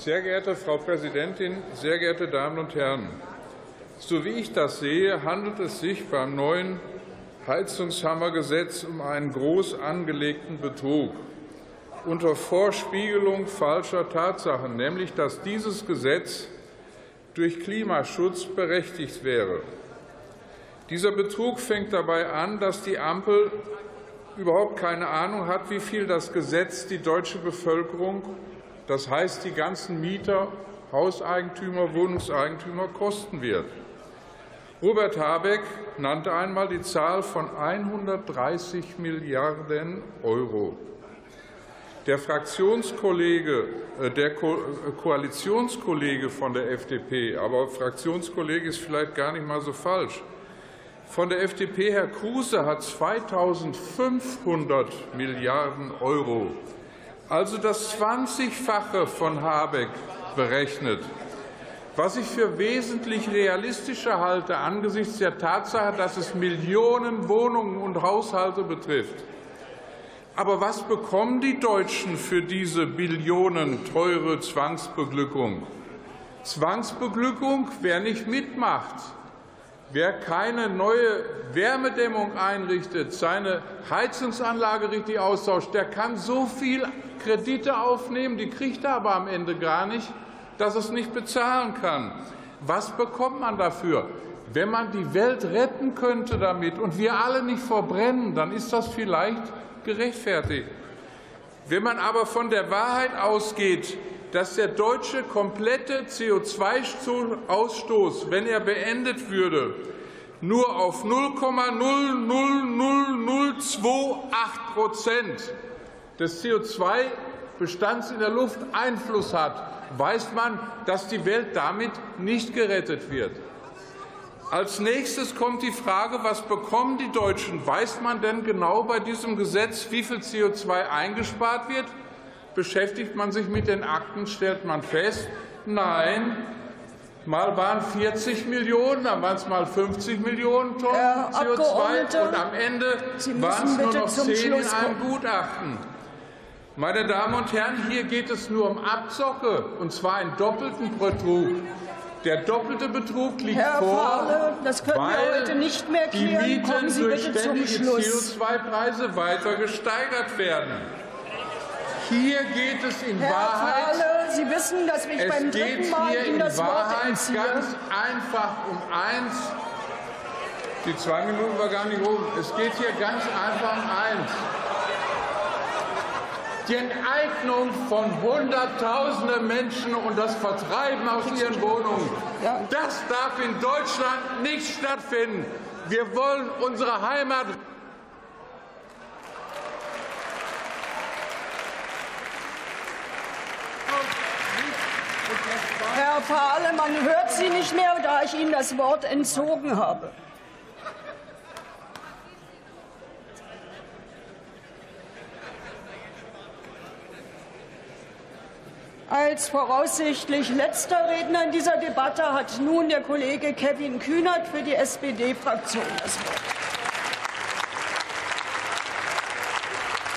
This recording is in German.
Sehr geehrte Frau Präsidentin, sehr geehrte Damen und Herren! So wie ich das sehe, handelt es sich beim neuen Heizungshammergesetz um einen groß angelegten Betrug unter Vorspiegelung falscher Tatsachen, nämlich dass dieses Gesetz durch Klimaschutz berechtigt wäre. Dieser Betrug fängt dabei an, dass die Ampel überhaupt keine Ahnung hat, wie viel das Gesetz die deutsche Bevölkerung, das heißt die ganzen Mieter, Hauseigentümer, Wohnungseigentümer, kosten wird. Robert Habeck nannte einmal die Zahl von 130 Milliarden Euro. Der Fraktionskollege, äh, der äh, Koalitionskollege von der FDP, aber Fraktionskollege ist vielleicht gar nicht mal so falsch, von der FDP, Herr Kruse, hat 2.500 Milliarden Euro, also das 20-fache von Habeck, berechnet. Was ich für wesentlich realistischer halte angesichts der Tatsache, dass es Millionen Wohnungen und Haushalte betrifft. Aber was bekommen die Deutschen für diese billionenteure Zwangsbeglückung? Zwangsbeglückung, wer nicht mitmacht, wer keine neue Wärmedämmung einrichtet, seine Heizungsanlage richtig austauscht, der kann so viel Kredite aufnehmen, die kriegt er aber am Ende gar nicht, dass es nicht bezahlen kann. Was bekommt man dafür? Wenn man die Welt retten könnte damit und wir alle nicht verbrennen, dann ist das vielleicht gerechtfertigt. Wenn man aber von der Wahrheit ausgeht, dass der deutsche komplette CO2-Ausstoß, wenn er beendet würde, nur auf 0,00028 Prozent des CO2-Bestands in der Luft Einfluss hat, weiß man, dass die Welt damit nicht gerettet wird. Als nächstes kommt die Frage, was bekommen die Deutschen? Weiß man denn genau bei diesem Gesetz, wie viel CO2 eingespart wird? Beschäftigt man sich mit den Akten, stellt man fest, nein, mal waren 40 Millionen, dann waren es mal 50 Millionen Tonnen CO2 und am Ende waren es nur noch 10 in einem Gutachten. Meine Damen und Herren, hier geht es nur um Abzocke, und zwar einen doppelten Betrug. Der doppelte Betrug liegt Herr vor, Fahle, das können wir heute nicht mehr klären. die Mieten durch ständige Schluss. CO2-Preise weiter gesteigert werden. Hier geht es in Herr Wahrheit Fahle, Sie wissen, dass ich beim dritten Mal Ihnen das Wort Wahrheit entziehe. ganz einfach um eins. Die zwei Minuten war gar nicht rum. Es geht hier ganz einfach um eins. Die Enteignung von Hunderttausenden Menschen und das Vertreiben aus ihren Wohnungen, das darf in Deutschland nicht stattfinden. Wir wollen unsere Heimat Herr Fahle, man hört Sie nicht mehr, da ich Ihnen das Wort entzogen habe. Als voraussichtlich letzter Redner in dieser Debatte hat nun der Kollege Kevin Kühnert für die SPD-Fraktion das Wort.